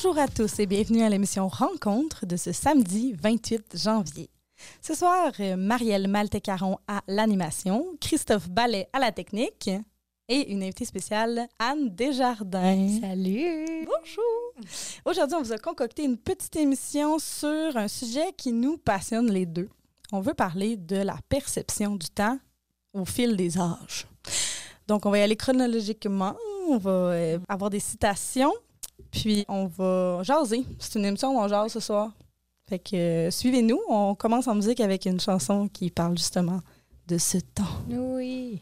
Bonjour à tous et bienvenue à l'émission Rencontre de ce samedi 28 janvier. Ce soir, euh, Marielle Maltecaron à l'animation, Christophe Ballet à la technique et une invitée spéciale, Anne Desjardins. Salut! Bonjour! Aujourd'hui, on vous a concocté une petite émission sur un sujet qui nous passionne les deux. On veut parler de la perception du temps au fil des âges. Donc, on va y aller chronologiquement. On va euh, avoir des citations, puis on va jaser. C'est une émission où on jase ce soir. Fait que euh, suivez-nous. On commence en musique avec une chanson qui parle justement de ce temps. Oui.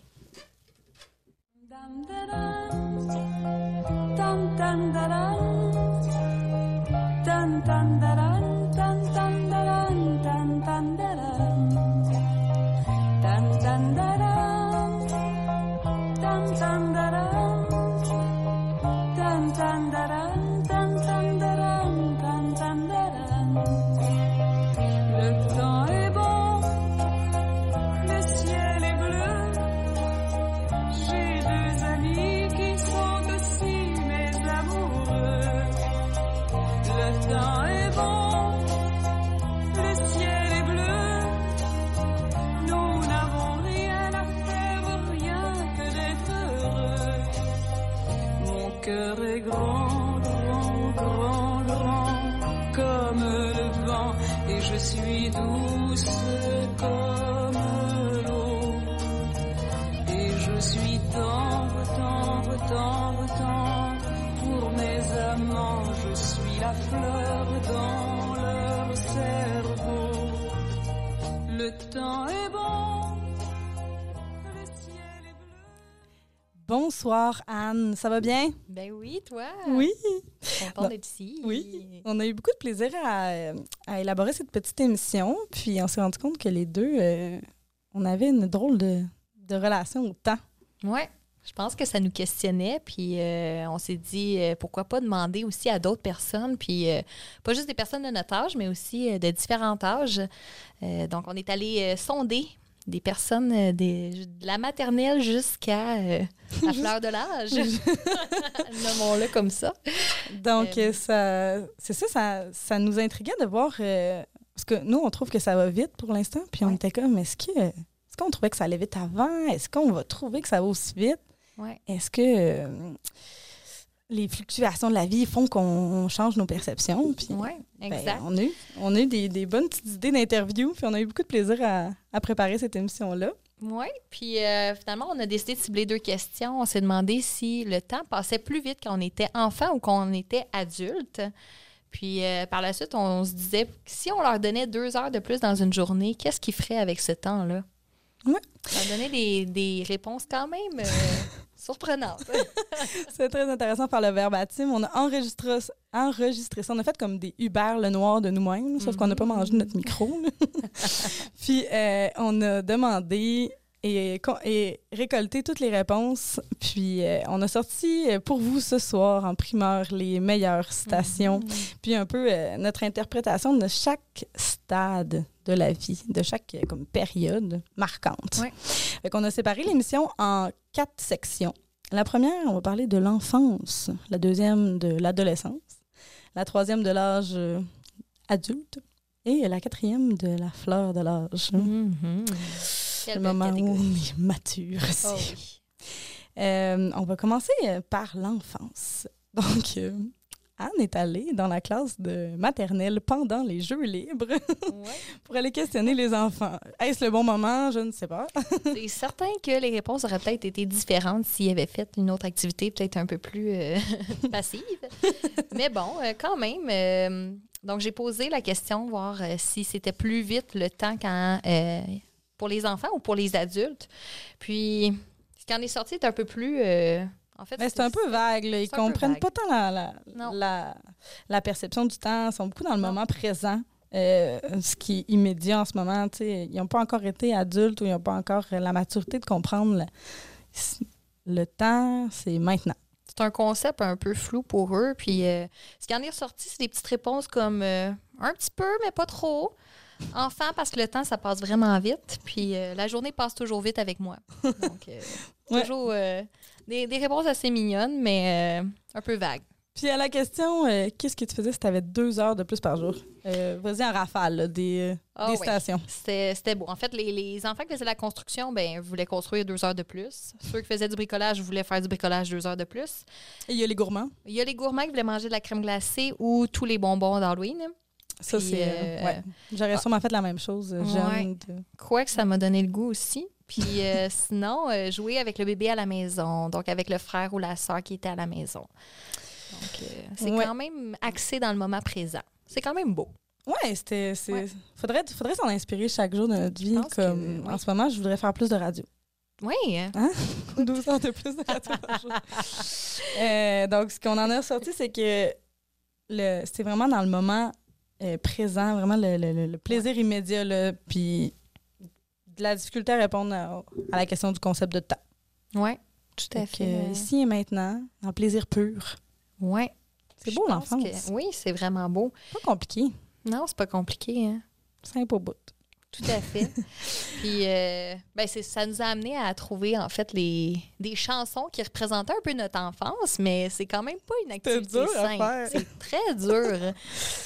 Je suis douce comme l'eau. Et je suis tendre, tendre, tendre, tendre, pour mes amants, je suis la fleur dans leur cerveau. Bonsoir, Anne. Ça va bien? Ben oui, toi? Oui. Content Bon. d'être ici. Oui. On a eu beaucoup de plaisir à, à élaborer cette petite émission. Puis on s'est rendu compte que les deux, euh, on avait une drôle de, de relation au temps. Ouais. Je pense que ça nous questionnait, puis euh, on s'est dit euh, pourquoi pas demander aussi à d'autres personnes, puis euh, pas juste des personnes de notre âge, mais aussi de différents âges. Donc, on est allé sonder des personnes euh, des- de la maternelle jusqu'à euh, la fleur de l'âge. Nommons-le comme ça. Donc, Euh, ça, c'est ça, ça, ça nous intriguait de voir. euh, parce que nous, on trouve que ça va vite pour l'instant. Puis on Ouais. était comme, est-ce que. Est-ce qu'on trouvait que ça allait vite avant? Est-ce qu'on va trouver que ça va aussi vite? Ouais. Est-ce que les fluctuations de la vie font qu'on change nos perceptions? Puis, Ouais, ben, exact. on a eu, on a eu des, des bonnes petites idées d'interview, puis on a eu beaucoup de plaisir à, à préparer cette émission-là. Oui, puis euh, finalement, on a décidé de cibler deux questions. On s'est demandé si le temps passait plus vite quand on était enfant ou quand on était adulte. Puis euh, par la suite, on se disait que si on leur donnait deux heures de plus dans une journée, qu'est-ce qu'ils feraient avec ce temps-là? Ouais. Ça donnait des, des réponses quand même euh, surprenantes. C'est très intéressant par le verbatim. On a enregistré, enregistré ça. On a fait comme des Uber le noir de nous-mêmes, sauf qu'on n'a pas mangé notre micro. Puis euh, on a demandé et, récolté toutes les réponses. Puis euh, on a sorti euh, pour vous ce soir en primeur les meilleures citations, puis un peu euh, notre interprétation de chaque stade de la vie, de chaque comme période marquante. Ouais. Fait qu'on a séparé l'émission en quatre sections. La première, on va parler de l'enfance. La deuxième, de l'adolescence. La troisième, de l'âge adulte. Et la quatrième, de la fleur de l'âge. Mhm. Le moment où on est mature. aussi. Oh oui. Euh, on va commencer euh, par l'enfance. Donc, euh, Anne est allée dans la classe de maternelle pendant les Jeux libres Ouais. pour aller questionner les enfants. Est-ce le bon moment? Je ne sais pas. C'est certain que les réponses auraient peut-être été différentes s'il avait fait une autre activité peut-être un peu plus euh, passive. Mais bon, quand même. euh, donc, j'ai posé la question, voir si c'était plus vite le temps quand, euh, pour les enfants ou pour les adultes. Puis, ce qui en est sorti est un peu plus... euh, en fait, c'est un peu vague. là. Ils comprennent pas tant la, la, la, la perception du temps. Ils sont beaucoup dans le Non. moment présent. euh, ce qui est immédiat en ce moment. tu sais. Ils n'ont pas encore été adultes ou ils n'ont pas encore euh, la maturité de comprendre le, le temps, c'est maintenant. C'est un concept un peu flou pour eux. Puis euh, ce qui en est ressorti, c'est des petites réponses comme un petit peu, mais pas trop. Enfant, parce que le temps, ça passe vraiment vite. Puis euh, la journée passe toujours vite avec moi. Donc, euh, Ouais. toujours euh, des, des réponses assez mignonnes, mais un peu vagues. Puis à la question, qu'est-ce que tu faisais si tu avais deux heures de plus par jour? Vas-y en rafale, là, des, Ah des stations. C'était c'était beau. En fait, les, les enfants qui faisaient la construction, ben, voulaient construire deux heures de plus. Ceux qui faisaient du bricolage voulaient faire du bricolage deux heures de plus. Et il y a les gourmands. Il y a les gourmands qui voulaient manger de la crème glacée ou tous les bonbons d'Halloween. Ça, c'est. euh, euh, ouais. J'aurais sûrement fait la même chose, euh, Ouais. jeune. de- Quoi que ça m'a donné le goût aussi. Puis euh, sinon, euh, jouer avec le bébé à la maison, donc avec le frère ou la sœur qui était à la maison. Donc, euh, c'est Ouais. quand même axé dans le moment présent. C'est quand même beau. Ouais, c'était. Ouais. Faudrait, faudrait s'en inspirer chaque jour de notre vie. que Comme oui. en ce moment, je voudrais faire plus de radio. Oui, hein? 12 heures de plus de radio par jour. Euh, donc, ce qu'on en a ressorti, c'est que le- c'est vraiment dans le moment euh, présent, vraiment le, le- plaisir immédiat, là, puis de la difficulté à répondre à, à la question du concept de temps. oui, tout à Donc, fait. euh, ici et maintenant, en plaisir pur. ouais. C'est beau l'enfance. que- Oui, c'est vraiment beau. Pas compliqué. Non, c'est pas compliqué. Hein? Simple au bout. Tout à fait. Puis, euh, ben, c'est- ça nous a amené à trouver, en fait, les, des chansons qui représentaient un peu notre enfance, mais c'est quand même pas une activité dur simple. C'est très dur.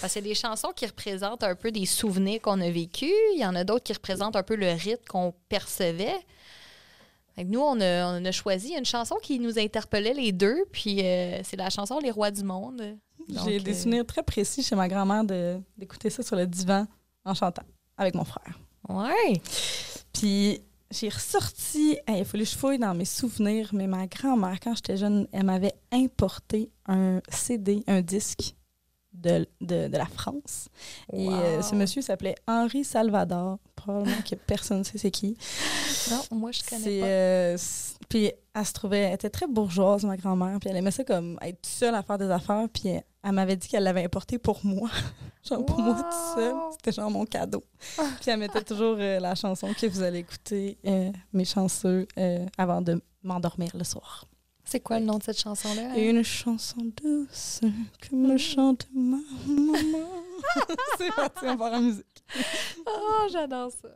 Parce qu'il y a des chansons qui représentent un peu des souvenirs qu'on a vécus. Il y en a d'autres qui représentent un peu le rythme qu'on percevait. Nous, on a, on a choisi une chanson qui nous interpellait les deux, puis euh, c'est la chanson Les Rois du Monde. J'ai des euh, souvenirs très précis chez ma grand-mère de- d'écouter ça sur le divan en chantant avec mon frère. Ouais. Puis j'ai ressorti, hey, il a fallu que je fouille dans mes souvenirs, mais ma grand-mère, quand j'étais jeune, elle m'avait importé un CD, un disque de, de, de la France. Et euh, ce monsieur s'appelait Henri Salvador. Probablement que personne ne sait c'est qui. Non, moi, je connais pas. euh, puis elle se trouvait, elle était très bourgeoise, ma grand-mère, puis elle aimait ça comme être seule à faire des affaires, puis elle, elle m'avait dit qu'elle l'avait importé pour moi. genre pour moi toute seule. Wow! C'était genre mon cadeau. puis elle mettait toujours euh, la chanson que vous allez écouter, euh, mes chanceux, euh, avant de m'endormir le soir. C'est quoi le nom de cette chanson-là? Et une chanson douce que me chante ma maman. C'est parti, on part en musique. Oh, j'adore ça.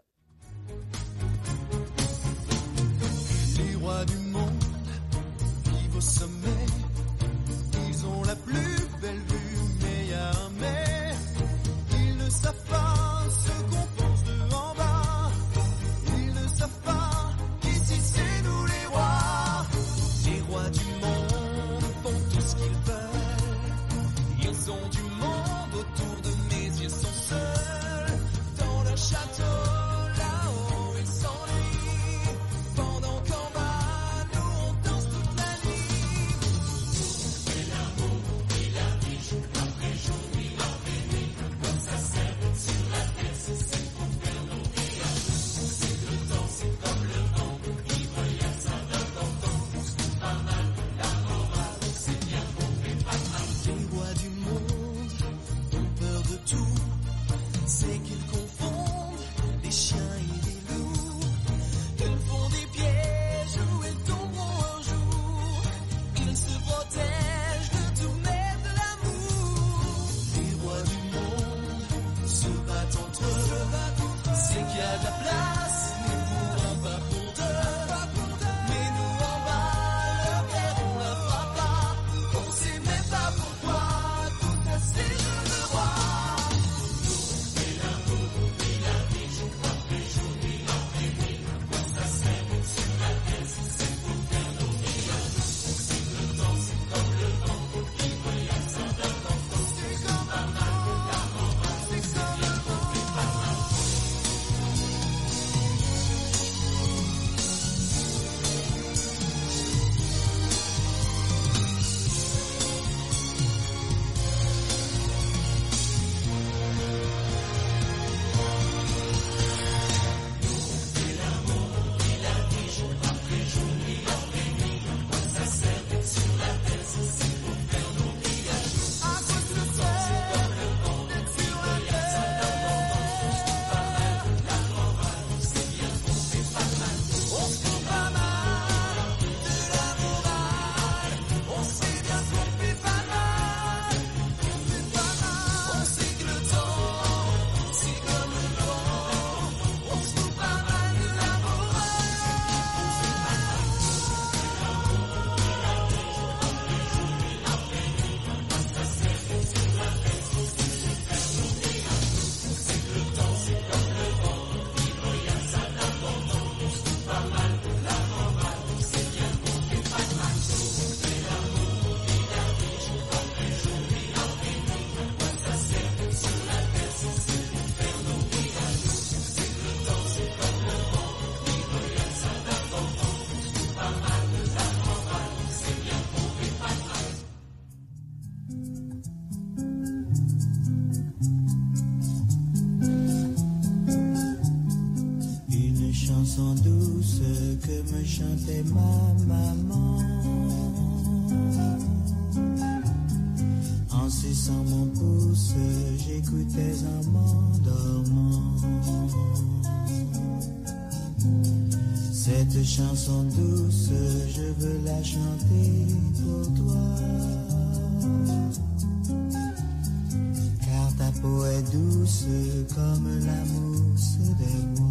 Les rois du monde vivent au sommet. Ils ont la plus belle vue, mais y a un mais. Ils ne savent pas chanson douce, je veux la chanter pour toi. Car ta peau est douce comme la mousse des bois.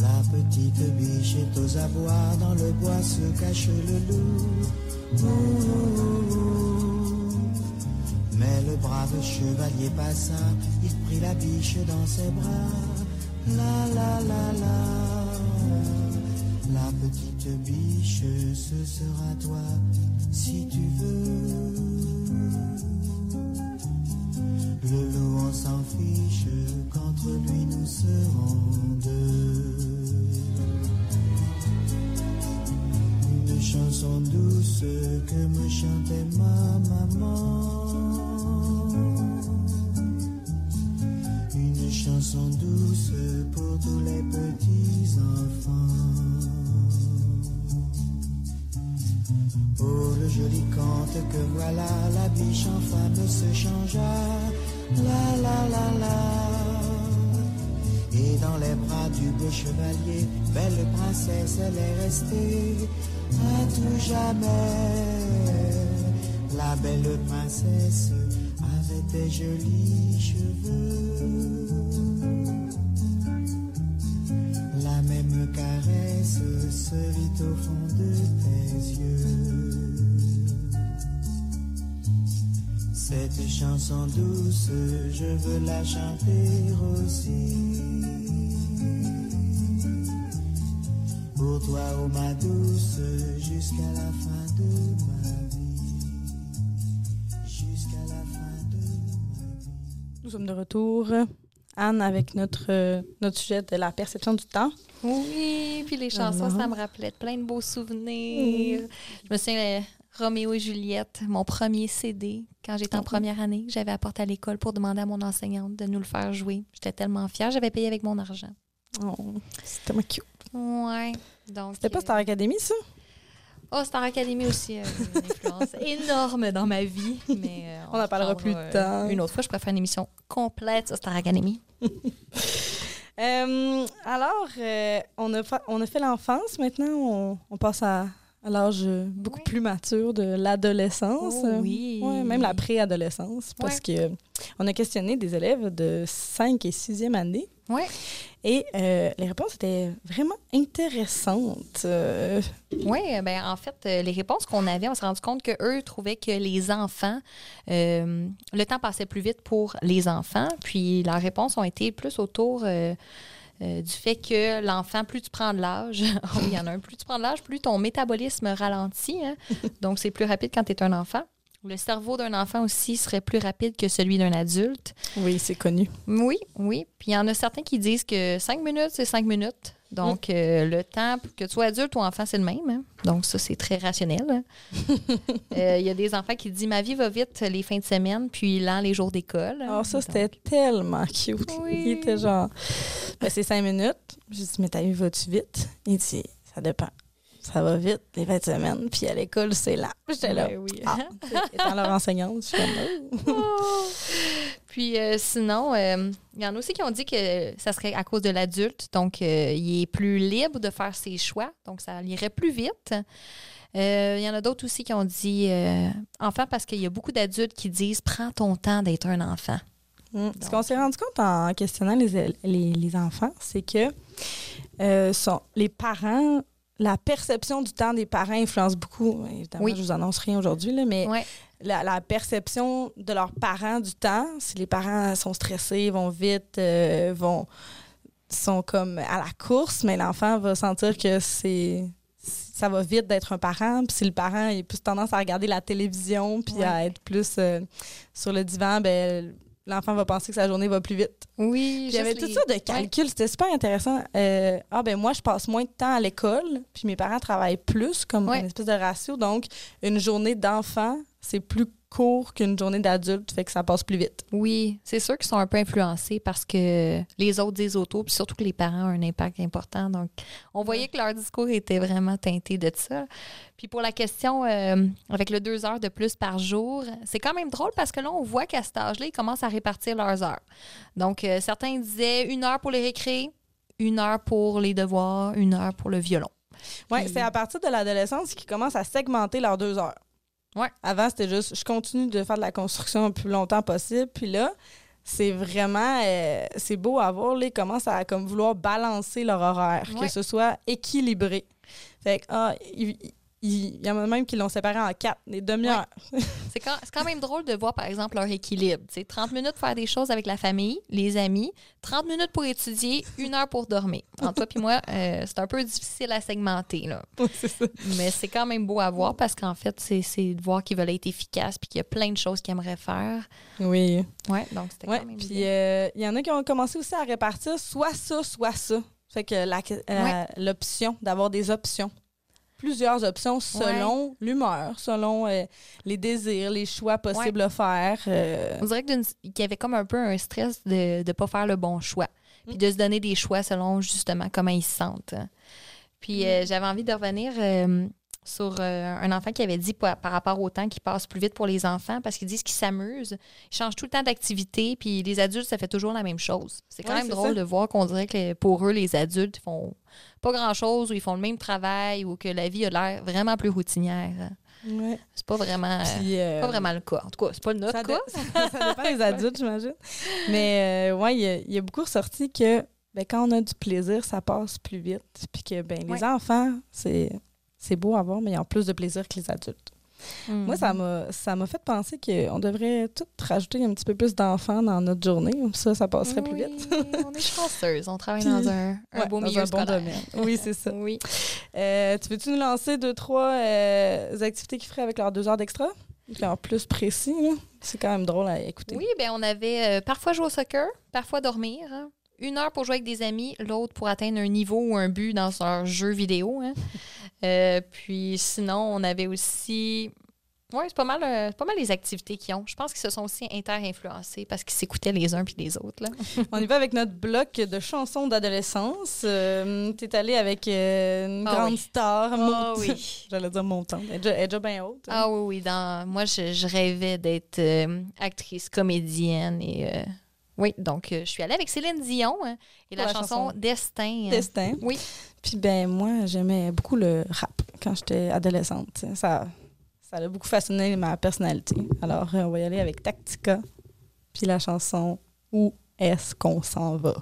La petite biche est aux abois, dans le bois se cache le loup. Mais le brave chevalier passa, il prit la biche dans ses bras. La la la la. La petite biche, ce sera toi, si tu veux. Le loup, on s'en fiche, qu'entre lui nous serons deux. Une chanson douce que me chantait ma maman. Chanson douce pour tous les petits enfants. Oh, le joli conte que voilà, la biche en femme se changea. La la la la. Et dans les bras du beau chevalier, belle princesse, elle est restée à tout jamais. La belle princesse avait des jolis cheveux. Caresse se vit au fond de tes yeux. Cette chanson douce, je veux la chanter aussi. Pour toi, oh ma douce, jusqu'à la fin de ma vie. Jusqu'à la fin de ma vie. Nous sommes de retour. Anne, avec notre, euh, notre sujet de la perception du temps. Oui, puis les chansons, Alors. ça me rappelait plein de beaux souvenirs. Je me souviens, euh, Roméo et Juliette, mon premier CD, quand j'étais en première année, que j'avais apporté à l'école pour demander à mon enseignante de nous le faire jouer. J'étais tellement fière, j'avais payé avec mon argent. Oh, c'est tellement cute. Ouais. Donc, C'était pas euh, Star Academy, ça? Oh, Star Academy aussi a eu une influence énorme dans ma vie. Mais euh, On en parlera plus euh, tard. Une autre fois, je préfère une émission complète sur Star Academy. Euh, alors, euh, on, a on a fait l'enfance. Maintenant, on, on passe à, à l'âge euh, beaucoup Oui. plus mature de l'adolescence. Oh oui. Ouais, même la préadolescence. Parce que euh, on a questionné des élèves de 5 et 6e année. Ouais. Et euh, les réponses étaient vraiment intéressantes. Euh, Oui, ben en fait, les réponses qu'on avait, on s'est rendu compte qu'eux trouvaient que les enfants, euh, le temps passait plus vite pour les enfants, puis leurs réponses ont été plus autour euh, du fait que l'enfant, plus tu prends de l'âge, oh, il y en a un, plus tu prends de l'âge, plus ton métabolisme ralentit. hein. Donc, c'est plus rapide quand tu es un enfant. Le cerveau d'un enfant aussi serait plus rapide que celui d'un adulte. oui, c'est connu. Oui, oui. Puis il y en a certains qui disent que cinq minutes, c'est cinq minutes. Donc, euh, le temps, que tu sois adulte ou enfant, c'est le même. hein. Donc, ça, c'est très rationnel. hein. Euh, Il y a des enfants qui disent Ma vie va vite les fins de semaine, puis lent les jours d'école. Alors, ça, Donc, c'était tellement cute. Oui. Il était genre, ben, c'est 5 minutes. J'ai dit, mais ta vie va-tu vite? Il dit, ça dépend. Ça va vite, les 20 semaines. Puis à l'école, c'est là. J'étais là. Ben oui. Ah, étant leur enseignante, je suis comme, oh. Puis euh, sinon, euh, il y en a aussi qui ont dit que ça serait à cause de l'adulte. Donc, euh, il est plus libre de faire ses choix. Donc, ça irait plus vite. Il y en a d'autres aussi qui ont dit enfant parce qu'il y a beaucoup d'adultes qui disent prends ton temps d'être un enfant. Mm. Ce qu'on s'est rendu compte en questionnant les, les, les enfants, c'est que sont, les parents, la perception du temps des parents influence beaucoup. Évidemment, Oui. je vous annonce rien aujourd'hui, là, mais Ouais. La, la perception de leurs parents du temps, si les parents sont stressés, vont vite, euh, vont sont comme à la course, mais l'enfant va sentir que c'est ça va vite d'être un parent. Puis si le parent il a plus tendance à regarder la télévision puis à Ouais. être plus euh, sur le divan, ben l'enfant va penser que sa journée va plus vite. Oui, avait tout ça de calcul, c'était super intéressant. Euh, ah ben moi je passe moins de temps à l'école, puis mes parents travaillent plus comme Ouais. une espèce de ratio, donc une journée d'enfant c'est plus court qu'une journée d'adulte, fait que ça passe plus vite. Oui, c'est sûr qu'ils sont un peu influencés parce que les autres disent autour, puis surtout que les parents ont un impact important. Donc, on voyait que leur discours était vraiment teinté de ça. Puis pour la question euh, avec le deux heures de plus par jour, c'est quand même drôle parce que là, on voit qu'à cet âge-là, ils commencent à répartir leurs heures. Donc, euh, certains disaient une heure pour les récrés, une heure pour les devoirs, une heure pour le violon. Puis- c'est à partir de l'adolescence qu'ils commencent à segmenter leurs deux heures. Ouais. Avant, c'était juste, je continue de faire de la construction le plus longtemps possible. Puis là, c'est vraiment, euh, c'est beau à voir. Là, ils commencent à comme, vouloir balancer leur horaire, que ce soit équilibré. Fait que, ah, il, il- y en a même qui l'ont séparé en quatre, des demi-heures. C'est quand, c'est quand même drôle de voir, par exemple, leur équilibre. C'est 30 minutes pour faire des choses avec la famille, les amis, 30 minutes pour étudier, une heure pour dormir. Entre toi et moi, euh, c'est un peu difficile à segmenter. Là. ça. Mais c'est quand même beau à voir parce qu'en fait, c'est, de voir qu'ils veulent être efficaces puis qu'il y a plein de choses qu'ils aimeraient faire. Oui. Ouais, donc c'était Ouais, quand même puis bien. euh, il y en a qui ont commencé aussi à répartir soit ça, soit ça. Fait que euh, l'option, d'avoir des options. Plusieurs options selon l'humeur, selon euh, les désirs, les choix possibles à faire. euh, On dirait qu'il y avait comme un peu un stress de ne pas faire le bon choix. Puis Mm. de se donner des choix selon justement comment ils se sentent. Puis euh, j'avais envie de revenir euh, sur euh, un enfant qui avait dit par, par rapport au temps qui passe plus vite pour les enfants parce qu'ils disent qu'ils s'amusent. Ils changent tout le temps d'activité. Puis les adultes, ça fait toujours la même chose. C'est quand Ouais, même drôle ça. de voir qu'on dirait que pour eux, les adultes, ils font pas grand-chose ou ils font le même travail ou que la vie a l'air vraiment plus routinière. ouais. C'est pas vraiment, Puis, euh, pas vraiment le cas. En tout cas, c'est pas notre ça, cas. ça, ça dépend des adultes, j'imagine. Mais euh, ouais, il y a- il y, a beaucoup ressorti que ben, quand on a du plaisir, ça passe plus vite. Puis que ben, les Ouais. enfants, c'est c'est beau à voir, mais ils ont plus de plaisir que les adultes. Moi, ça Mhm. m'a ça m'a fait penser qu'on devrait tout rajouter un petit peu plus d'enfants dans notre journée. Ça, ça passerait plus vite. On est chanceuse. On travaille Puis- dans un, un Ouais, beau dans milieu un bon domaine. Oui, c'est ça. Oui. Euh, tu veux-tu nous lancer deux, trois euh, activités qu'ils feraient avec leurs deux heures d'extra? Genre plus précis. C'est quand même drôle à écouter. Oui, ben on avait euh, parfois jouer au soccer, parfois dormir. hein. Une heure pour jouer avec des amis, l'autre pour atteindre un niveau ou un but dans un jeu vidéo. hein. Euh, puis sinon, on avait aussi. Oui, c'est pas mal, euh, pas mal les activités qu'ils ont. Je pense qu'ils se sont aussi inter-influencés parce qu'ils s'écoutaient les uns puis les autres. Là. On y va avec notre bloc de chansons d'adolescence. Euh, T'es allé avec euh, une Ah grande oui. star. Ah oui. J'allais dire montante. Elle est déjà, elle est déjà bien haute. hein. Ah oui, oui. Dans, moi, je, je rêvais d'être actrice, comédienne. et euh, Oui, donc euh, je suis allée avec Céline Dion hein, et la, la chanson, chanson Destin. hein. Destin. Oui. Puis ben moi, j'aimais beaucoup le rap quand j'étais adolescente. Ça, ça a beaucoup façonné ma personnalité. Alors, euh, on va y aller avec Tactica. Puis la chanson Où est-ce qu'on s'en va?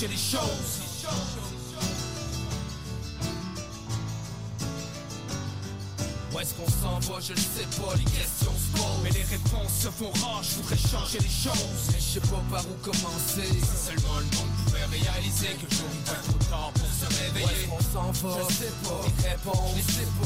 Changer les choses. Où est-ce qu'on s'en va, je le sais pas, les questions se posent. Mais les réponses se font rares, je voudrais changer les choses. Mais je sais pas par où commencer. Si seulement le monde pouvait réaliser que le jour il va être trop tard pour se réveiller. Où est-ce qu'on s'en va, je sais pas. Les réponses, je sais pas.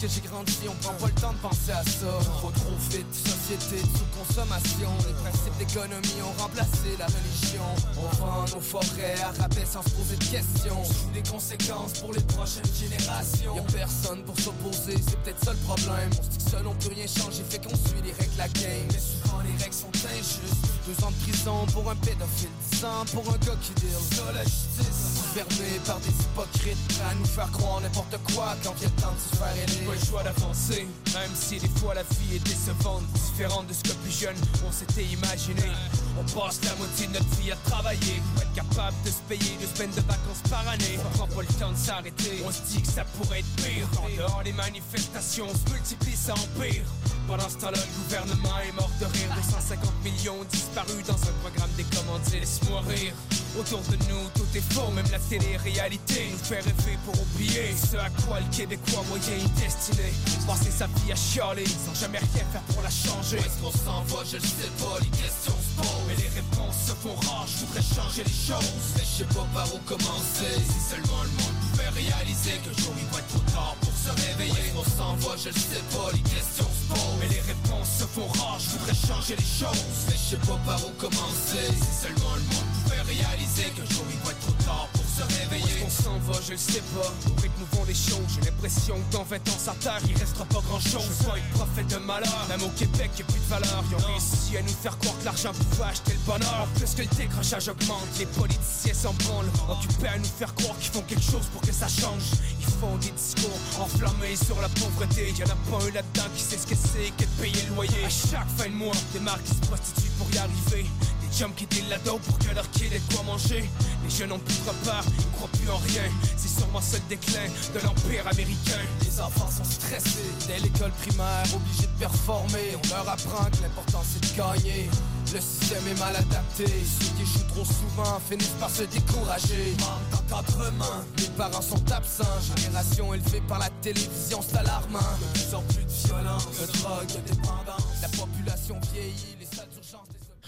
Que j'ai grandi, on prend pas le temps de penser à ça. Trop trop société sous-consommation. Les principes d'économie ont remplacé la religion. On vend nos forêts à sans se poser de questions. Les conséquences pour les prochaines générations. Y'a personne pour s'opposer, c'est peut-être ça le problème. On se dit que seul on peut rien changer, fait qu'on suit les règles la game. Mais souvent les règles sont injustes. Deux ans de prison pour un pédophile, dix ans pour un gars qui deal. La justice, gouvernée par des hypocrites, à nous faire croire n'importe quoi quand vient le temps de se faire aider. Pas le choix d'avancer, même si des fois la vie est décevante, différente de ce que plus jeune on s'était imaginé. On passe la moitié de notre vie à travailler pour être capable de se payer deux semaines de vacances par année. On prend pas le temps de s'arrêter, on se dit que ça pourrait être pire. En dehors, les manifestations se multiplient, ça empire. Pendant ce temps-là, le gouvernement est mort de rire. 250 millions disparus dans un programme des commandiers. Laisse-moi rire. Autour de nous, tout est faux, même la télé-réalité nous fait rêver pour oublier ce à quoi le Québécois moyen est destiné. Passer sa vie à chialer sans jamais rien faire pour la changer. Où est-ce qu'on s'en va, je le sais pas, les questions se posent. Mais les réponses se font rares, je voudrais changer les choses. Mais je sais pas par où commencer. Si seulement le monde pouvait réaliser le jour il va être trop tard pour se réveiller. Où est-ce qu'on s'en va, je sais pas, les questions se posent. Mais les réponses se font rares, je voudrais changer les choses. Mais je sais pas par où commencer. Si seulement le monde pouvait réaliser le jour il va être trop tard qu'on s'en va, je le sais pas. Où vont les choses, j'ai l'impression que dans 20 ans sa terre, il restera pas grand chose. Je pas être prophète de malheur, même au Québec, y'a plus de valeur. Ils ont réussi à nous faire croire que l'argent pouvait acheter le bonheur. En plus que le décrochage augmente, les politiciens s'en branlent. Occupés à nous faire croire qu'ils font quelque chose pour que ça change. Ils font des discours enflammés sur la pauvreté. Y'en a pas un là-dedans qui sait ce que c'est que de payer le loyer. À chaque fin de mois, des marques qui se prostituent pour y arriver. Des chums qui dealent la dope pour que leur kid ait quoi manger. Les jeunes ont plus de repères, ils croient plus en rien. C'est sûrement le déclin de l'empire américain. Les enfants sont stressés dès l'école primaire, obligés de performer. On leur apprend que l'important c'est de gagner. Le système est mal adapté. Ceux qui échouent trop souvent finissent par se décourager. Manque d'encadrement, les parents sont absents. Génération élevée par la télévision, c'est alarmant. De plus en plus de violence, de drogue, de dépendance. La population vieillit, les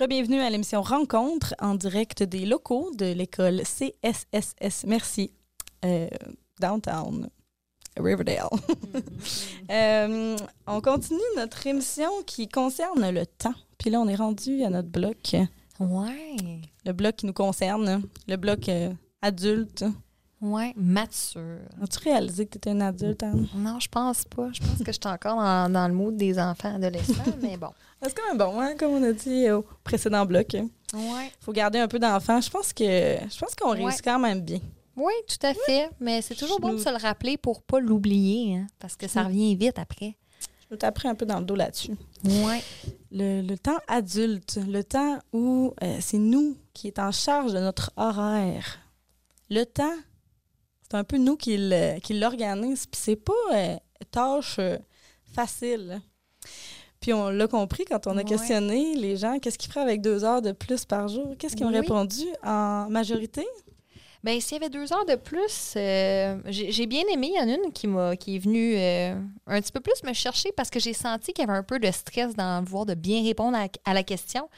salles d'urgence. les- Bienvenue à l'émission Rencontre en direct des locaux de l'école CSSS. Merci. Euh, downtown. Riverdale. Euh, on continue notre émission qui concerne le temps. Puis là, on est rendu à notre bloc, Ouais. le bloc qui nous concerne, le bloc euh, adulte. Ouais, mature. As-tu réalisé que tu étais une adulte, Anne? Non, je pense pas. Je pense que je suis encore dans, dans le mood des enfants adolescents, mais bon. C'est quand même bon, hein, comme on a dit au précédent bloc. Ouais. faut garder un peu d'enfants. Je pense que je pense qu'on Ouais. réussit quand même bien. Oui, tout à fait. Mais c'est toujours bon de se le rappeler pour pas l'oublier, hein, parce que ça revient vite après. Je vais t'apprendre un peu dans le dos là-dessus. Ouais. Le, le temps adulte, le temps où euh, c'est nous qui est en charge de notre horaire. Le temps, c'est un peu nous qui l'organise, puis c'est pas euh, tâche euh, facile. Puis on l'a compris quand on a Ouais. questionné les gens, qu'est-ce qu'ils feraient avec deux heures de plus par jour? Qu'est-ce qu'ils ont Oui. répondu en majorité? Ben s'il y avait deux heures de plus, euh, j'ai bien aimé. Il y en a une qui, m'a, qui est venue euh, un petit peu plus me chercher parce que j'ai senti qu'il y avait un peu de stress dans le vouloir de bien répondre à, à la question.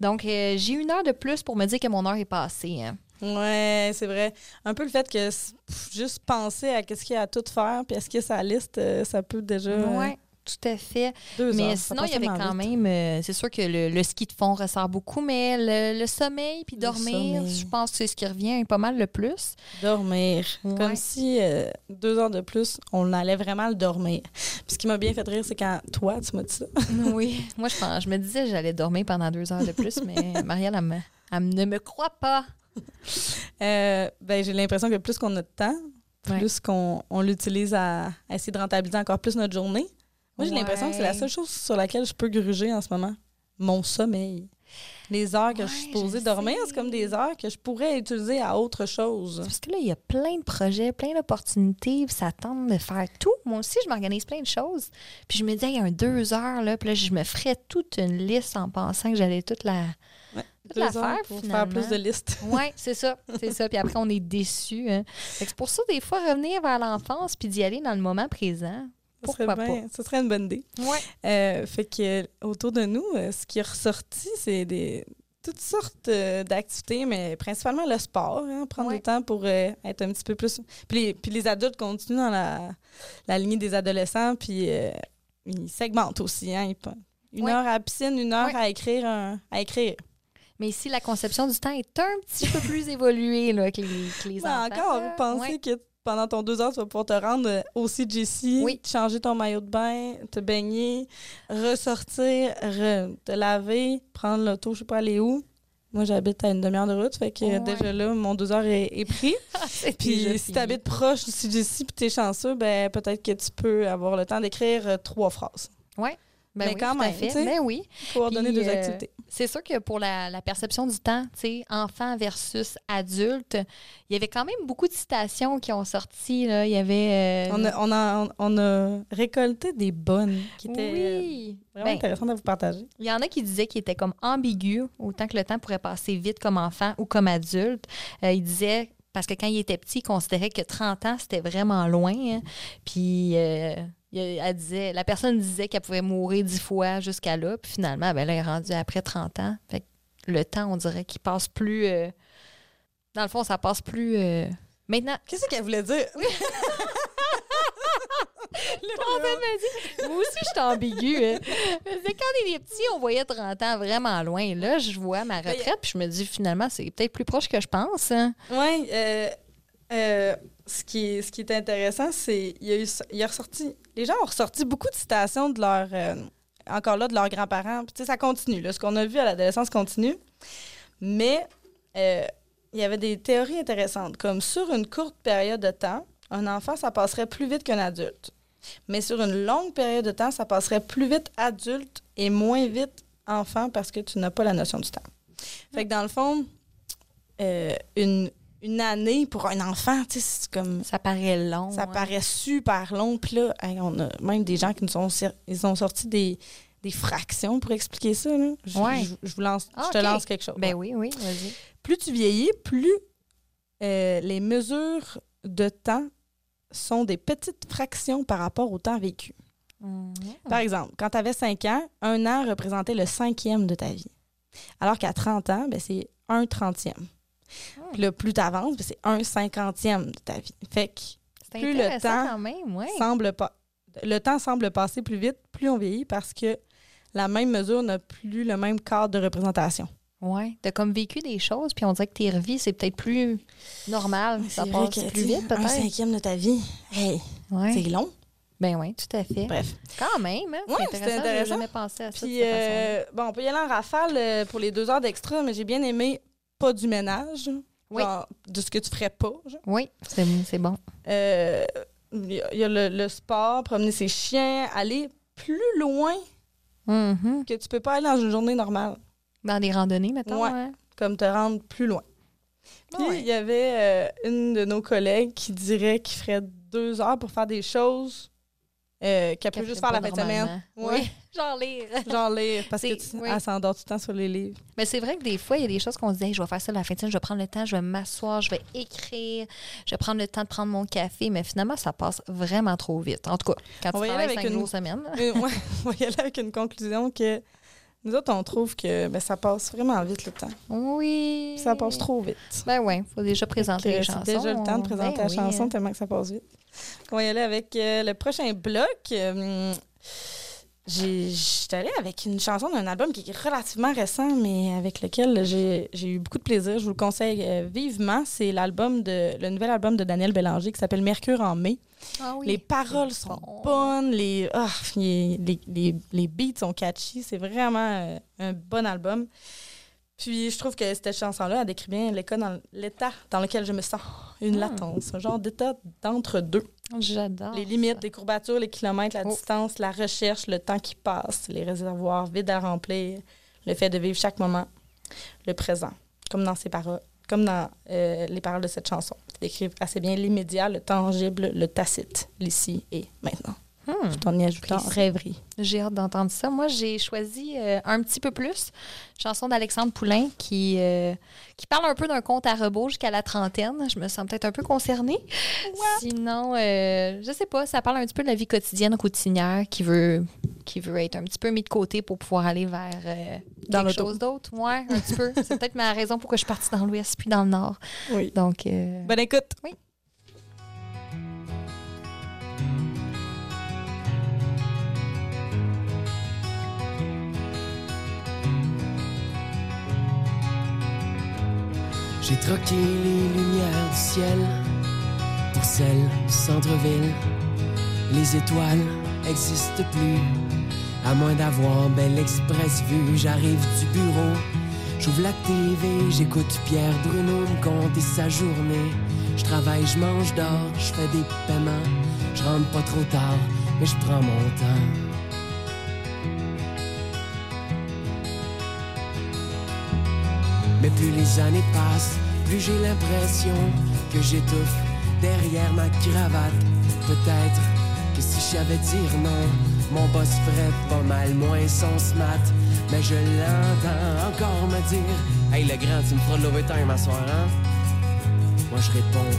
Donc, euh, j'ai une heure de plus pour me dire que mon heure est passée. hein. Ouais, c'est vrai. Un peu le fait que pff, juste penser à qu'est-ce qu'il y a à tout faire, puis est-ce que sa liste, ça peut déjà Ouais, tout à fait. deux mais heures. Sinon, il y avait quand vite. même, euh, c'est sûr que le, le ski de fond ressort beaucoup, mais le, le sommeil puis dormir, sommeil. je pense que c'est ce qui revient pas mal le plus. Dormir. Ouais. Comme si euh, deux heures de plus, on allait vraiment le dormir. Puis ce qui m'a bien fait rire, c'est quand toi, tu m'as dit ça. oui. Moi, je, pense, je me disais que j'allais dormir pendant deux heures de plus, mais Marielle, elle, me- elle ne me croit pas. Euh, ben, j'ai l'impression que plus qu'on a de temps, Ouais. plus qu'on on l'utilise à, à essayer de rentabiliser encore plus notre journée. Moi, j'ai l'impression que c'est la seule chose sur laquelle je peux gruger en ce moment. Mon sommeil. Les heures que je suis supposée je dormir, c'est comme des heures que je pourrais utiliser à autre chose. Parce que là, il y a plein de projets, plein d'opportunités, puis ça tente de faire tout. Moi aussi, je m'organise plein de choses. Puis je me dis, il y a un deux heures, là, puis là, je me ferais toute une liste en pensant que j'allais toute la. Ouais, toute Deux la heures faire, pour finalement. faire plus de listes. Oui, c'est ça. C'est ça. Puis après, on est déçus. Hein. C'est pour ça, des fois, revenir vers l'enfance puis d'y aller dans le moment présent. Ce serait, ce serait une bonne idée. Ouais. Euh, fait que euh, autour de nous, euh, ce qui est ressorti, c'est des toutes sortes d'activités, mais principalement le sport, hein, prendre Ouais. du temps pour euh, être un petit peu plus. Puis les, puis les adultes continuent dans la, la lignée des adolescents, puis euh, ils segmentent aussi. Hein, ils une Ouais. heure à la piscine, une heure à écrire, un- à écrire. Mais ici, la conception du temps est un petit peu plus évoluée là, que les, que les Ouais, enfants. encore, penser Ouais. que pendant ton deux heures, tu vas pouvoir te rendre euh, au CGC, Oui. changer ton maillot de bain, te baigner, ressortir, re- te laver, prendre l'auto, je sais pas aller où. Moi, j'habite à une demi-heure de route, fait que Ouais. déjà là, mon deux heures est, est pris. C'est Puis si tu habites proche du CGC puis tu es chanceux, ben peut-être que tu peux avoir le temps d'écrire euh, trois phrases. Ben mais oui, quand même, fait. Ben oui. Coordonner Puis, deux euh, activités. C'est sûr que pour la, la perception du temps, tu sais, enfant versus adulte, il y avait quand même beaucoup de citations qui ont sorti. Là. Il y avait. euh, On, a, on, a, on a récolté des bonnes qui étaient euh, vraiment Ben, intéressantes à vous partager. Il y en a qui disaient qu'il était comme ambigu, autant que le temps pourrait passer vite comme enfant ou comme adulte. Euh, il disait, parce que quand il était petit, il considérait que 30 ans, c'était vraiment loin. hein. Puis, euh, elle disait, la personne disait qu'elle pouvait mourir dix fois jusqu'à là. Puis finalement, ben là, elle est rendue après 30 ans. Fait que le temps, on dirait qu'il passe plus. euh, dans le fond, ça passe plus. euh, Maintenant, Qu'est-ce qu'elle voulait dire? En fait, dit, moi aussi, je suis ambiguë. hein. Quand on était petits, on voyait 30 ans vraiment loin. Là, je vois ma retraite, puis je me dis, finalement, c'est peut-être plus proche que je pense. hein. Oui, euh, euh, ce, qui est, ce qui est intéressant, c'est il y a eu, il a ressorti, les gens ont ressorti beaucoup de citations de leur, euh, encore là, de leurs grands-parents. Puis, tu sais, ça continue. Là, ce qu'on a vu à l'adolescence continue. Mais euh, il y avait des théories intéressantes, comme sur une courte période de temps, un enfant, ça passerait plus vite qu'un adulte. Mais sur une longue période de temps, ça passerait plus vite adulte et moins vite enfant parce que tu n'as pas la notion du temps. Fait que dans le fond, euh, une, une année pour un enfant, tu sais, c'est comme. Ça paraît long. Ça hein. paraît super long. Puis là, hey, on a même des gens qui nous ont, ils ont sorti des, des fractions pour expliquer ça. Là. Je, Ouais. je- je vous lance, Ah, je te lance quelque chose. Ben Ouais. oui, oui, vas-y. Plus tu vieillis, plus euh, les mesures de temps sont des petites fractions par rapport au temps vécu. Mhm. Par exemple, quand tu avais 5 ans, un an représentait le cinquième de ta vie. Alors qu'à 30 ans, ben, c'est un trentième. Puis là, plus tu avances, c'est un cinquantième de ta vie. Fait que Plus le temps quand même, ouais. semble pas, le temps semble passer plus vite, plus on vieillit parce que la même mesure n'a plus le même cadre de représentation. Ouais. T'as comme vécu des choses, puis on dirait que tes revies, c'est peut-être plus normal. Ça passe que, plus tu vite, Un cinquième de ta vie, hey, Ouais. c'est long. Ben oui, tout à fait. Bref. Quand même, hein? Ouais, c'est intéressant. Jamais pensé à ça de Puis, cette euh, bon, on peut y aller en rafale euh, pour les deux heures d'extra, mais j'ai bien aimé pas du ménage. Oui. Genre, de ce que tu ferais pas. genre. Oui, c'est c'est bon. Euh, Il y a, il y a le, le sport, promener ses chiens, aller plus loin Mhm. que tu peux pas aller dans une journée normale, Dans des randonnées, mettons. Ouais. hein? comme te rendre plus loin. Puis Ouais. il y avait euh, une de nos collègues qui dirait qu'il ferait deux heures pour faire des choses euh, qu'elle peut Qu'elle juste faire la fin de semaine. Oui, genre lire. Genre lire, parce que C'est- tu oui. elle s'endort tout le temps sur les livres. Mais c'est vrai que des fois, il y a des choses qu'on se dit, Hey, je vais faire ça la fin de semaine, je vais prendre le temps, je vais m'asseoir, je vais écrire, je vais prendre le temps de prendre mon café, mais finalement, ça passe vraiment trop vite. En tout cas, quand On tu travailles cinq une- jours semaine. ouais, on va y aller avec une conclusion que nous autres, on trouve que ben, ça passe vraiment vite le temps. Oui. Ça passe trop vite. Ben oui, il faut déjà présenter les C'est chansons. déjà le temps de présenter Ben la oui, chanson hein. tellement que ça passe vite. On va y aller avec euh, le prochain bloc. Euh, J'étais allée avec une chanson d'un album qui est relativement récent, mais avec lequel j'ai eu beaucoup de plaisir. Je vous le conseille euh, vivement. C'est l'album de le nouvel album de Daniel Bélanger qui s'appelle Mercure en mai. Ah oui. Les paroles sont Bon. bonnes, les, ah, les, les, les- les beats sont catchy. C'est vraiment euh, un bon album. Puis je trouve que cette chanson-là, elle décrit bien l'état dans, l'état dans lequel je me sens. Une Hmm. latence, un genre d'état d'entre-deux. J'adore. les limites, les courbatures, les kilomètres, la Oh. distance, la recherche, le temps qui passe, les réservoirs vides à remplir, le fait de vivre chaque moment, le présent, comme dans ses paroles, comme dans euh, les paroles de cette chanson, qui décrivent assez bien l'immédiat, le tangible, le tacite, l'ici et maintenant. Hmm. Tout en y ajoutant Précis. rêverie. J'ai hâte d'entendre ça. Moi, j'ai choisi euh, un petit peu plus. Chanson d'Alexandre Poulain qui, euh, qui parle un peu d'un compte à rebours jusqu'à la trentaine. Je me sens peut-être un peu concernée. Sinon, euh, je sais pas, ça parle un petit peu de la vie quotidienne routinière qui veut, qui veut être un petit peu mis de côté pour pouvoir aller vers euh, Dans quelque chose d'autre. Ouais, un petit peu. C'est peut-être ma raison pourquoi je suis partie dans l'ouest puis dans le nord. Oui. Donc, euh, Bonne écoute. J'ai troqué les lumières du ciel pour celles du centre-ville. Les étoiles existent plus, à moins d'avoir belle express vue. J'arrive du bureau, j'ouvre la TV, j'écoute Pierre Bruno me conter sa journée. Je travaille, je mange, dors, je fais des paiements. Je rentre pas trop tard, mais je prends mon temps. Mais plus les années passent, plus j'ai l'impression que j'étouffe derrière ma cravate. Peut-être que si je savais dire non, mon boss ferait pas mal moins son smat. Mais je l'entends encore me dire Hey le grand, tu me feras de l'overtime à soir, hein? Moi je réponds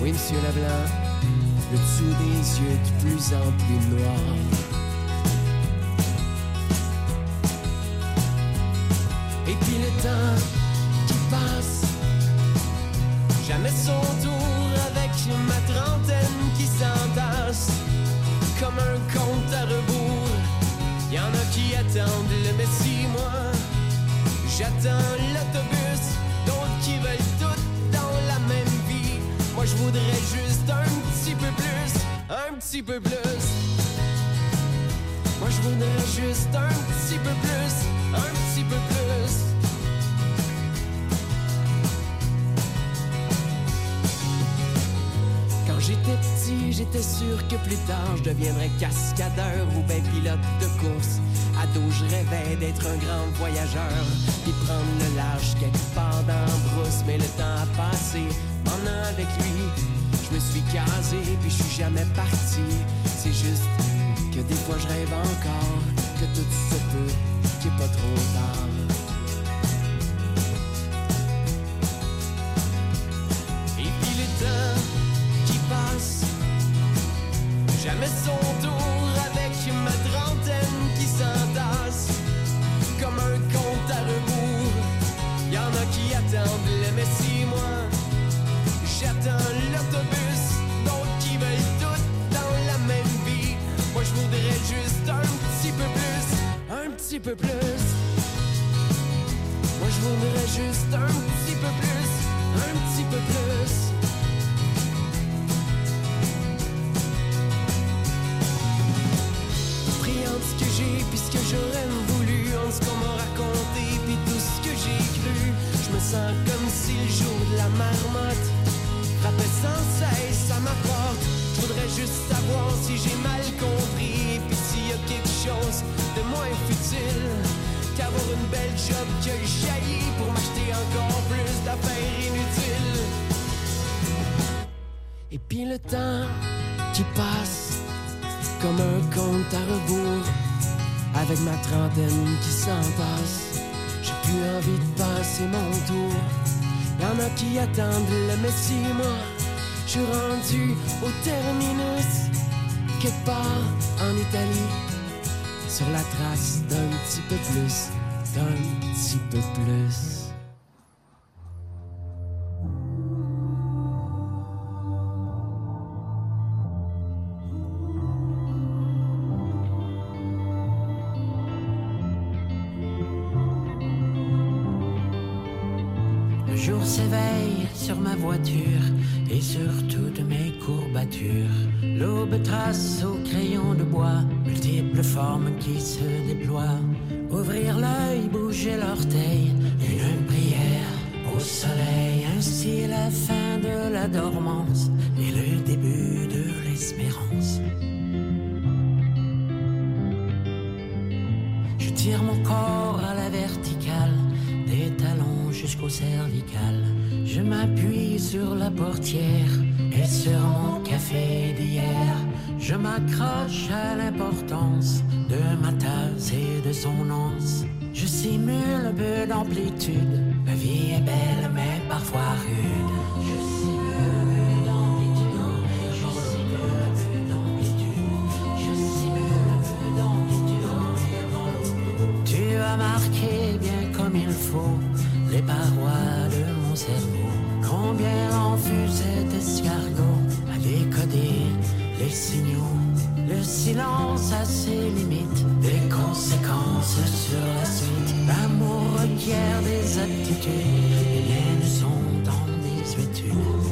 Oui, monsieur Leblanc, le dessous des yeux de plus en plus noir. Comme un compte à rebours. Y en a qui attendent le messie, moi j'attends l'autobus. D'autres qui veulent tout dans la même vie. Moi je voudrais juste un petit peu plus, un petit peu plus. Moi je voudrais juste un petit peu plus, un petit peu plus. J'étais j'étais sûr que plus tard je deviendrais cascadeur ou ben pilote de course. Ado, je rêvais d'être un grand voyageur, puis prendre le large quelque part dans brousse. Mais le temps a passé, pendant avec lui, je me suis casé, puis je suis jamais parti. C'est juste que des fois je rêve encore que tout se peut, qu'il est pas trop tard. Sur la trace d'un petit peu plus, d'un petit peu plus. Le jour s'éveille sur ma voiture et sur toutes mes courbatures. L'aube trace au crayon de bois multiples formes qui se déploient. Ouvrir l'œil, bouger l'orteil, une prière au soleil. Ainsi la fin de la dormance et le début de l'espérance. Je tire mon corps à la verticale au cervical. Je m'appuie sur la portière et sur mon café d'hier. Je m'accroche à l'importance de ma tasse et de son anse. Je simule un peu d'amplitude. La vie est belle, mais parfois rude. Silence a ses limites, des conséquences sur la suite. L'amour requiert des aptitudes, les miennes sont dans des.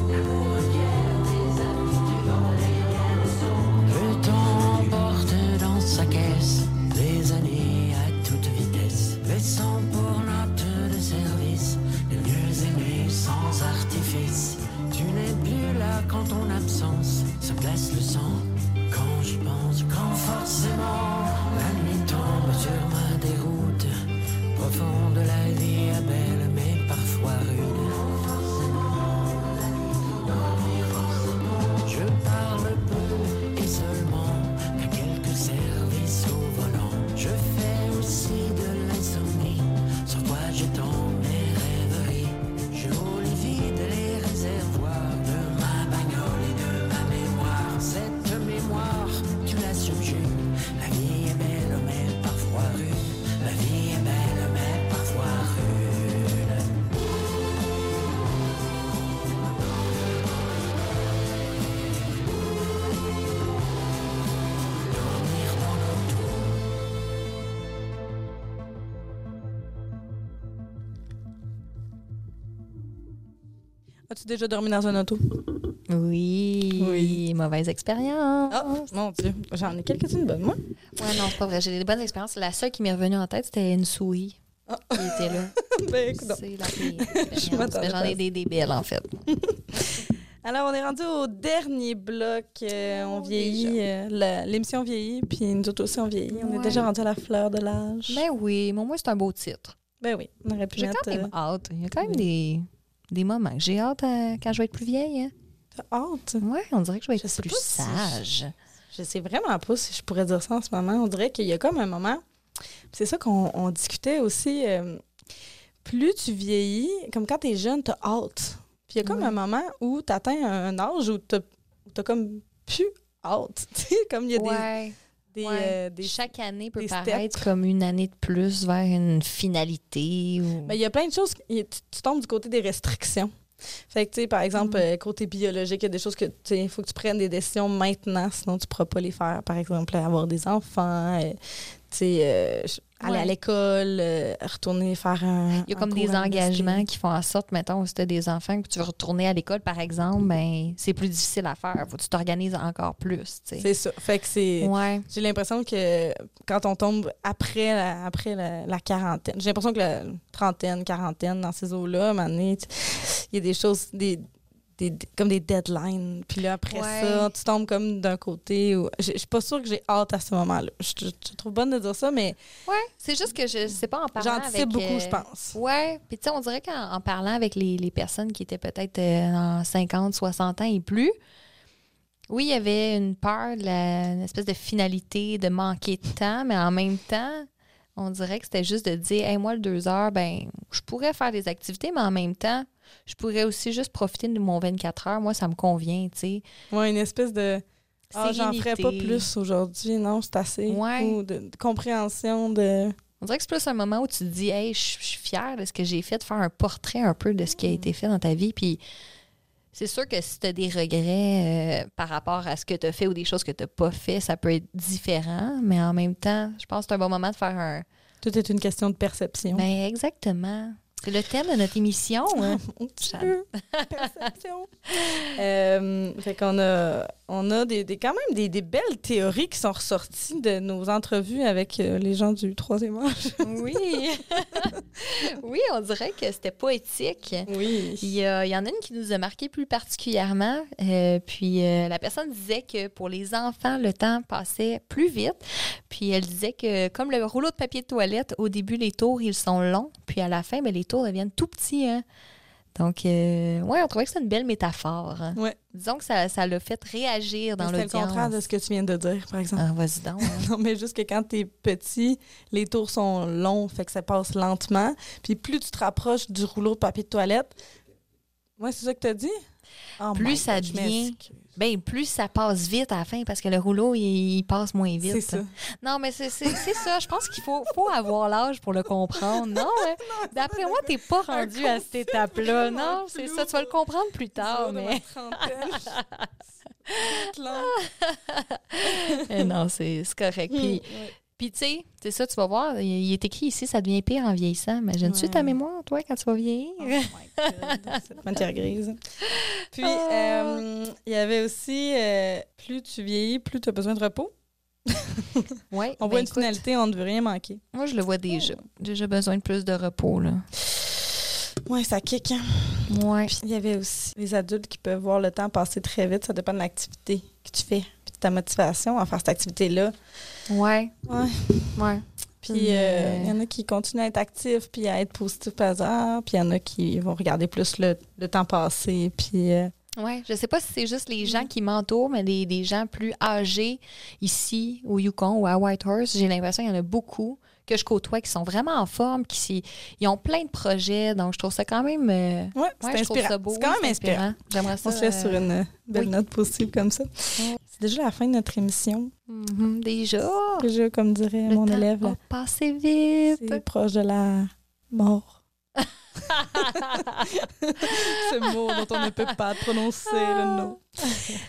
L'amour requiert des aptitudes, les sont Le temps emporte dans sa caisse As-tu déjà dormi dans un auto? Oui. Oui. Mauvaise expérience. Ah, mon Dieu. J'en ai quelques-unes bonnes, moi. Ouais, non, c'est pas vrai. J'ai des bonnes expériences. La seule qui m'est revenue en tête, c'était une souris Ah. qui était là. ben, écoute. C'est la pire Je expérience. m'attendais Mais j'en ai des, des belles, en fait. Alors, on est rendu au dernier bloc. euh, on vieillit. euh, L'émission vieillit, puis nous autres aussi, on vieillit. On est déjà rendu à la fleur de l'âge. Ben oui, mais au moins, c'est un beau titre. Ben oui, on aurait pu J'ai quand même euh, hâte. Il y a quand même des, des moments. que J'ai hâte à- quand je vais être plus vieille. Hein. t'as hâte? Ouais, on dirait que je vais être plus si sage. Je sais vraiment pas si je pourrais dire ça en ce moment. On dirait qu'il y a comme un moment. C'est ça qu'on on discutait aussi. euh, plus tu vieillis, comme quand t'es jeune, t'as hâte. Puis il y a comme Ouais. un moment où t'atteins un âge où t'as où t'as comme plus hâte. Tu comme il y a ouais. des, ouais. euh, des Chaque année peut paraître comme une année de plus vers une finalité. Ou... Ben, il y a plein de choses. y Tu, tu tombes du côté des restrictions. Fait que, tu sais, par exemple, Mhm. euh, côté biologique, il y a des choses que, tu sais, il faut que tu prennes des décisions maintenant, sinon tu ne pourras pas les faire. Par exemple, avoir des enfants, euh, tu sais, aller Ouais. à l'école, euh, retourner faire un. Il y a comme des engagements qui font en sorte, mettons, si tu as des enfants que tu veux retourner à l'école, par exemple, ben c'est plus difficile à faire. Faut que tu t'organises encore plus. C'est ça. Fait que c'est. Ouais. J'ai l'impression que quand on tombe après la, après la, la quarantaine, j'ai l'impression que la trentaine, quarantaine, dans ces eaux-là, il y a des choses, des, des- comme des deadlines. Puis là, après Ouais. ça, tu tombes comme d'un côté. où- Je je suis pas sûre que j'ai hâte à ce moment-là. Je, je- je trouve bonne de dire ça, mais Ouais. C'est juste que je sais pas en parlant j'anticipe beaucoup, euh, je pense. Ouais, puis tu sais, on dirait qu'en en parlant avec les, les personnes qui étaient peut-être euh, en 50, 60 ans et plus, oui, il y avait une peur, la- une espèce de finalité, de manquer de temps, mais en même temps, on dirait que c'était juste de dire, hey, moi, le deux heures, ben, je pourrais faire des activités, mais en même temps, je pourrais aussi juste profiter de mon 24 heures. Moi, ça me convient, tu sais. Ouais, une espèce de. Ah, j'en ferais pas plus aujourd'hui. Non, c'est assez. Ouais. Ou de, de compréhension de. On dirait que c'est plus un moment où tu te dis, hey, je je suis fière de ce que j'ai fait, de faire un portrait un peu de ce qui a été fait dans ta vie. Puis c'est sûr que si tu as des regrets euh, par rapport à ce que tu as fait ou des choses que tu n'as pas fait, ça peut être différent. Mais en même temps, je pense que c'est un bon moment de faire un. Tout est une question de perception. Ben, exactement. C'est le thème de notre émission. hein. Mon Ça- Dieu, perception. Euh, fait qu'on a on a des, des- quand même des, des belles théories qui sont ressorties de nos entrevues avec euh, les gens du troisième âge. Oui. oui, on dirait que c'était poétique. Oui. Il y, a- il y en a une qui nous a marqué plus particulièrement. euh, puis euh, la personne disait que pour les enfants, le temps passait plus vite. Puis elle disait que comme le rouleau de papier de toilette, au début, les tours, ils sont longs. Puis à la fin, ben, les tours deviennent tout petits. hein. Donc, euh, ouais, on trouvait que c'est une belle métaphore. hein. Ouais. Disons que ça ça l'a fait réagir dans C'était le l'audience. contraire de ce que tu viens de dire, par exemple. Ah, vas-y donc. hein. Non, mais juste que quand t'es petit, les tours sont longs, fait que ça passe lentement. Puis plus tu te rapproches du rouleau de papier de toilette, ouais, c'est ça que t'as dit? Oh Plus ça God, je devient-. Ben, plus ça passe vite à la fin parce que le rouleau, il, il passe moins vite. C'est ça. Non, mais c'est ça. Je pense qu'il faut, faut avoir l'âge pour le comprendre. Non, hein? D'après moi, t'es pas rendu à cette étape-là. Non, c'est ça. Tu vas le comprendre plus tard, mais. non, c'est correct. Puis, Ouais. Puis tu sais, c'est ça, tu vas voir, il, est écrit ici, ça devient pire en vieillissant. Imagine-tu Ouais. ta mémoire, toi, quand tu vas vieillir? Oh my God, cette matière grise. Puis, euh, il y avait aussi, euh, plus tu vieillis, plus tu as besoin de repos. Ouais, On ben voit une écoute, finalité, on ne veut rien manquer. Moi, je le vois déjà. J'ai déjà besoin de plus de repos, là. Ouais, ça kick. hein. Ouais. Puis, il y avait aussi les adultes qui peuvent voir le temps passer très vite. Ça dépend de l'activité que tu fais. Ta motivation à faire cette activité-là. Ouais. Ouais. Ouais. Puis euh, il y en a qui continuent à être actifs, puis à être positifs par hasard. Puis il y en a qui vont regarder plus le, le temps passé. Puis euh, Ouais, je sais pas si c'est juste les gens qui m'entourent, mais des, des gens plus âgés ici au Yukon ou à Whitehorse, j'ai l'impression qu'il y en a beaucoup que je côtoie qui sont vraiment en forme, qui ils ont plein de projets, donc je trouve ça quand même euh, ouais, c'est ouais, trouve inspirant. C'est quand oui, même inspirant. J'aimerais ça. On se laisse sur euh, une belle oui. note positive comme ça. C'est déjà la fin de notre émission. mhm, déjà. Déjà, comme dirait Le mon temps élève, a là, passé vite. c'est proche de la mort. Ce mot dont on ne peut pas prononcer le nom.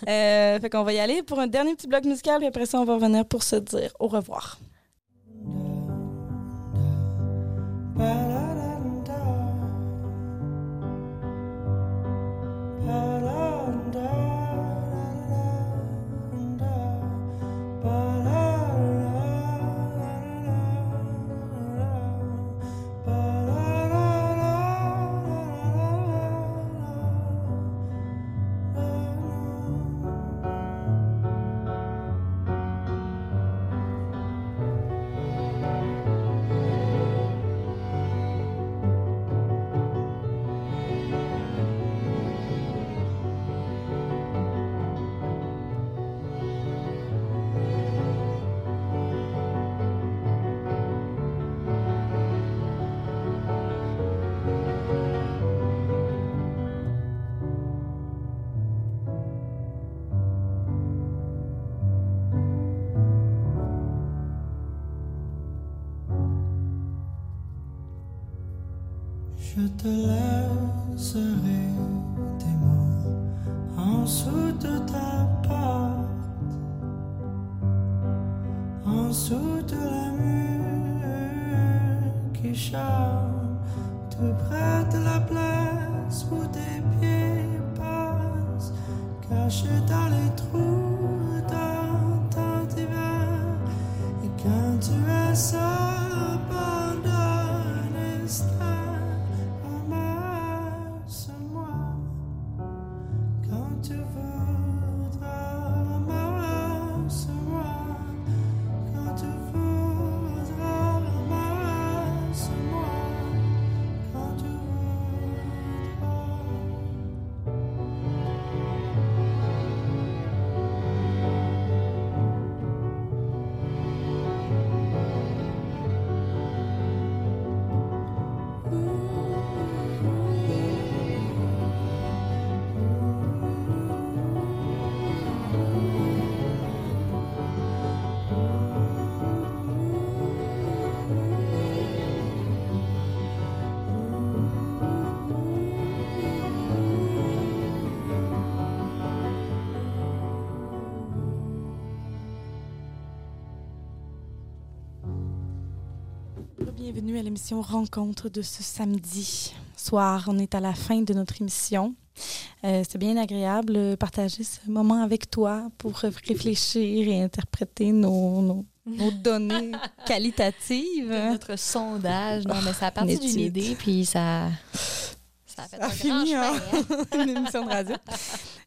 Euh, fait qu'on va y aller pour un dernier petit bloc musical, puis après ça, on va revenir pour se dire au revoir. Je te laisserai des mots en dessous Bienvenue à l'émission Rencontre de ce samedi soir. On est à la fin de notre émission. Euh, C'était bien agréable de partager ce moment avec toi pour réfléchir et interpréter nos, nos- nos données qualitatives. Notre sondage, non, mais ça a parti Une d'une idée, puis ça, ça a fait Ça a fini, chemin. hein. Une émission de radio.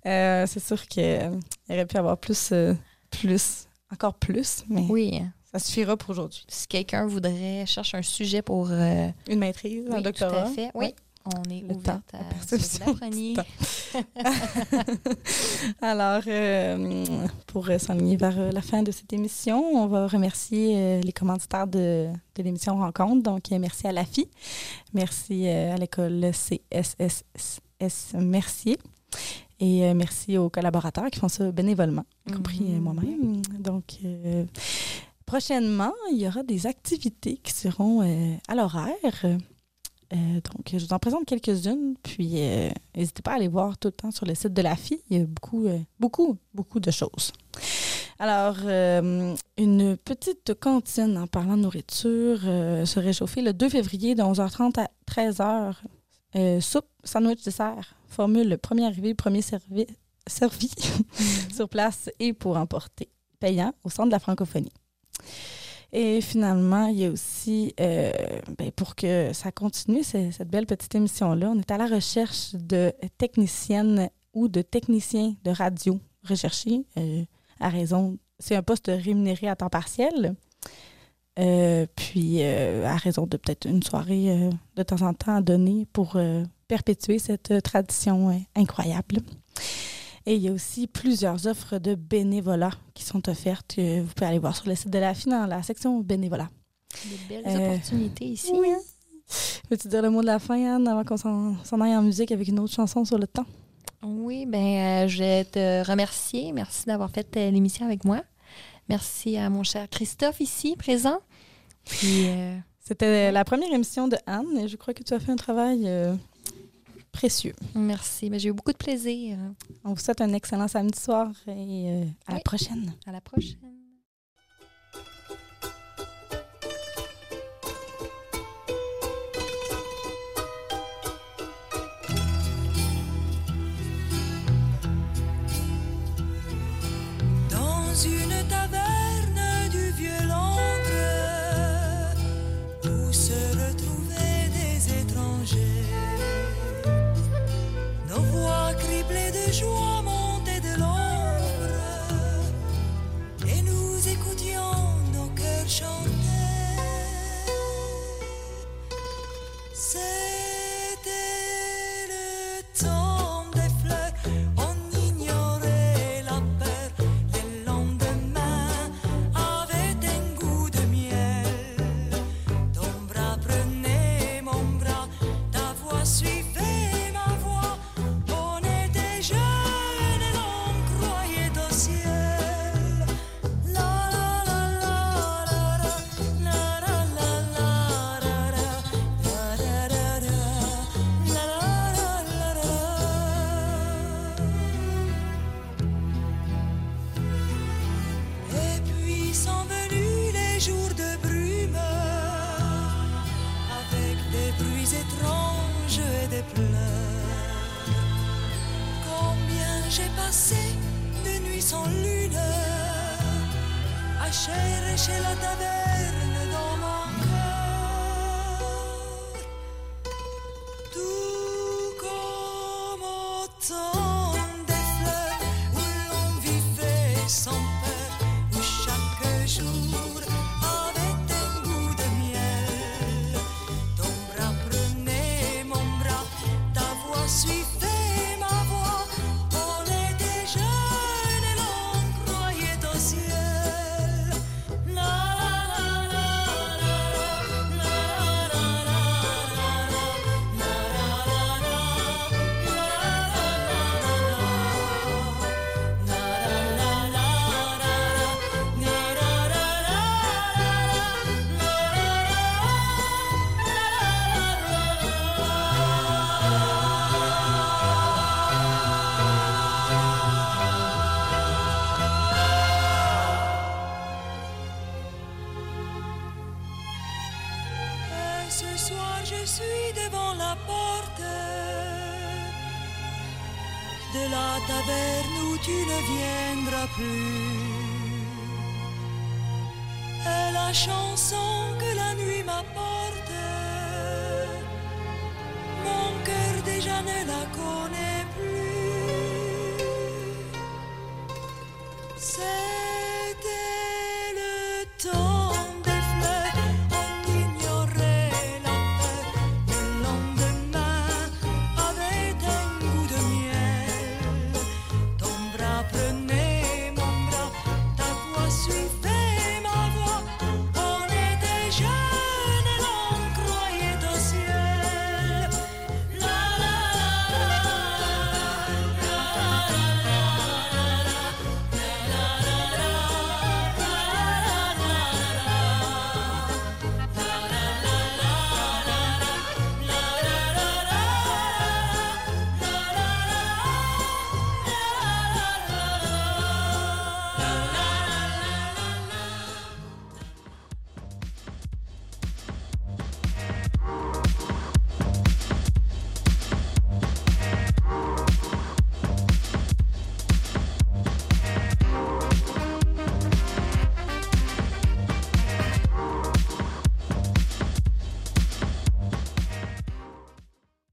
Euh, C'est sûr qu'il aurait pu avoir plus, euh, plus, encore plus, mais Oui. Ça suffira pour aujourd'hui. Si quelqu'un voudrait chercher un sujet pour euh, Une maîtrise, un doctorat. Tout à fait. Oui. On est Le ouverte temps, à la ce que vous. Alors, euh, pour s'enligner vers euh, la fin de cette émission, on va remercier euh, les commanditaires de, de l'émission Rencontre. Donc, merci à la FI, merci à l'école CSSS Mercier et euh, merci aux collaborateurs qui font ça bénévolement, y compris Mhm. moi-même. Donc, euh, prochainement, il y aura des activités qui seront euh, à l'horaire. Euh, donc, je vous en présente quelques-unes, puis euh, n'hésitez pas à aller voir tout le temps sur le site de la FI. Il y a beaucoup, beaucoup, beaucoup de choses. Alors, euh, une petite cantine en parlant de nourriture euh, se réchauffer le 2 février de 11h30 à 13h. Euh, soupe, sandwich, dessert, formule premier arrivé, premier servi, servi sur place et pour emporter. Payant au centre de la francophonie. Et finalement, il y a aussi, euh, ben, pour que ça continue, cette belle petite émission-là, on est à la recherche de techniciennes ou de techniciens de radio recherchés euh, à raison, c'est un poste rémunéré à temps partiel. Euh, puis à raison de peut-être une soirée de temps en temps à donner pour perpétuer cette tradition incroyable. Et il y a aussi plusieurs offres de bénévolat qui sont offertes. que vous pouvez aller voir sur le site de la FI dans la section bénévolat. Des belles Euh, opportunités ici. oui. hein. Veux-tu dire le mot de la fin, Anne, avant qu'on s'en aille en musique avec une autre chanson sur le temps? Oui, ben, euh, je vais te remercier. Merci d'avoir fait euh, l'émission avec moi. Merci à mon cher Christophe ici, présent. Puis, euh, C'était la première émission de Anne et je crois que tu as fait un travail euh, précieux. merci. Ben, J'ai eu beaucoup de plaisir. On vous souhaite un excellent samedi soir et euh, à la prochaine. À la prochaine. Suis devant la porte de la taverne où tu ne viendras plus. Et la chanson que la nuit m'apporte, mon cœur déjà ne la connaît